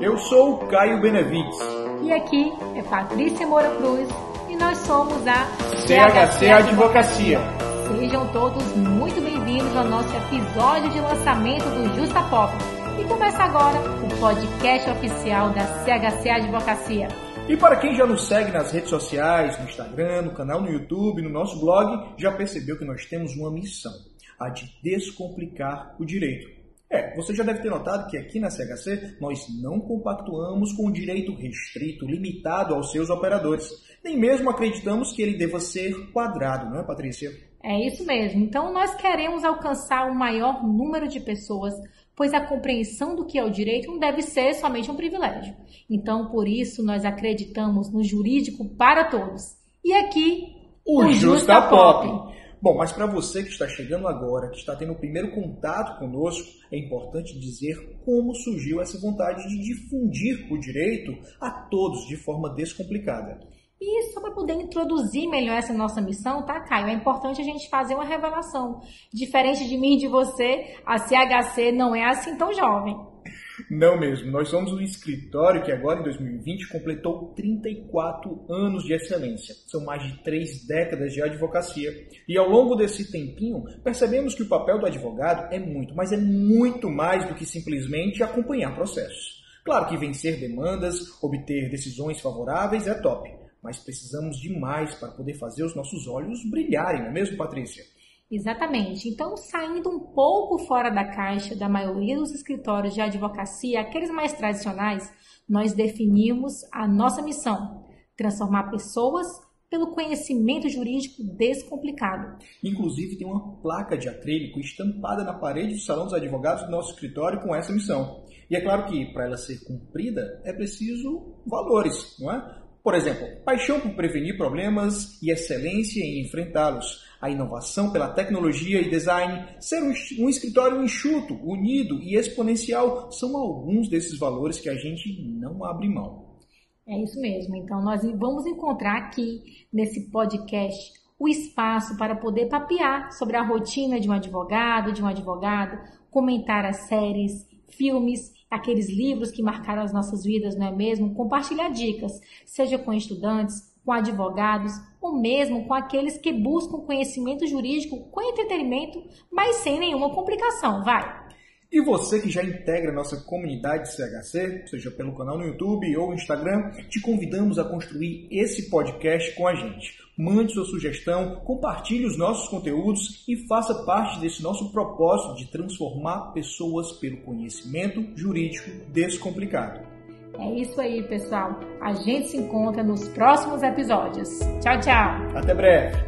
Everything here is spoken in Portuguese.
Eu sou o Caio Benevides. E aqui é Patrícia Moura Cruz e nós somos a CHC Advocacia. Sejam todos muito bem-vindos ao nosso episódio de lançamento do Justa Pop. E começa agora o podcast oficial da CHC Advocacia. E para quem já nos segue nas redes sociais, no Instagram, no canal no YouTube, no nosso blog, já percebeu que nós temos uma missão, a de descomplicar o direito. É, você já deve ter notado que aqui na CHC nós não compactuamos com o direito restrito, limitado aos seus operadores. Nem mesmo acreditamos que ele deva ser quadrado, não é, Patrícia? É isso mesmo. Então, nós queremos alcançar o maior número de pessoas, pois a compreensão do que é o direito não deve ser somente um privilégio. Então, por isso, nós acreditamos no jurídico para todos. E aqui, o, o Justa, Justa Pop. Pop. Bom, mas para você que está chegando agora, que está tendo o primeiro contato conosco, é importante dizer como surgiu essa vontade de difundir o direito a todos de forma descomplicada. E só para poder introduzir melhor essa nossa missão, tá, Caio? É importante a gente fazer uma revelação. Diferente de mim e de você, a CHC não é assim tão jovem. Não mesmo. Nós somos um escritório que agora, em 2020, completou 34 anos de excelência. São mais de três décadas de advocacia. E ao longo desse tempinho, percebemos que o papel do advogado é muito, mas é muito mais do que simplesmente acompanhar processos. Claro que vencer demandas, obter decisões favoráveis é top mas precisamos de mais para poder fazer os nossos olhos brilharem, não é mesmo, Patrícia? Exatamente. Então, saindo um pouco fora da caixa da maioria dos escritórios de advocacia, aqueles mais tradicionais, nós definimos a nossa missão: transformar pessoas pelo conhecimento jurídico descomplicado. Inclusive, tem uma placa de acrílico estampada na parede do salão dos advogados do nosso escritório com essa missão. E é claro que, para ela ser cumprida, é preciso valores, não é? Por exemplo, paixão por prevenir problemas e excelência em enfrentá-los, a inovação pela tecnologia e design, ser um, escritório enxuto, unido e exponencial são alguns desses valores que a gente não abre mão. É isso mesmo. Então, nós vamos encontrar aqui nesse podcast o espaço para poder papear sobre a rotina de um advogado, de um advogado, comentar as séries, filmes aqueles livros que marcaram as nossas vidas, não é mesmo? Compartilhar dicas, seja com estudantes, com advogados ou mesmo com aqueles que buscam conhecimento jurídico com entretenimento, mas sem nenhuma complicação, vai! E você que já integra nossa comunidade CHC, seja pelo canal no YouTube ou Instagram, te convidamos a construir esse podcast com a gente. Mande sua sugestão, compartilhe os nossos conteúdos e faça parte desse nosso propósito de transformar pessoas pelo conhecimento jurídico descomplicado. É isso aí, pessoal. A gente se encontra nos próximos episódios. Tchau, tchau. Até breve.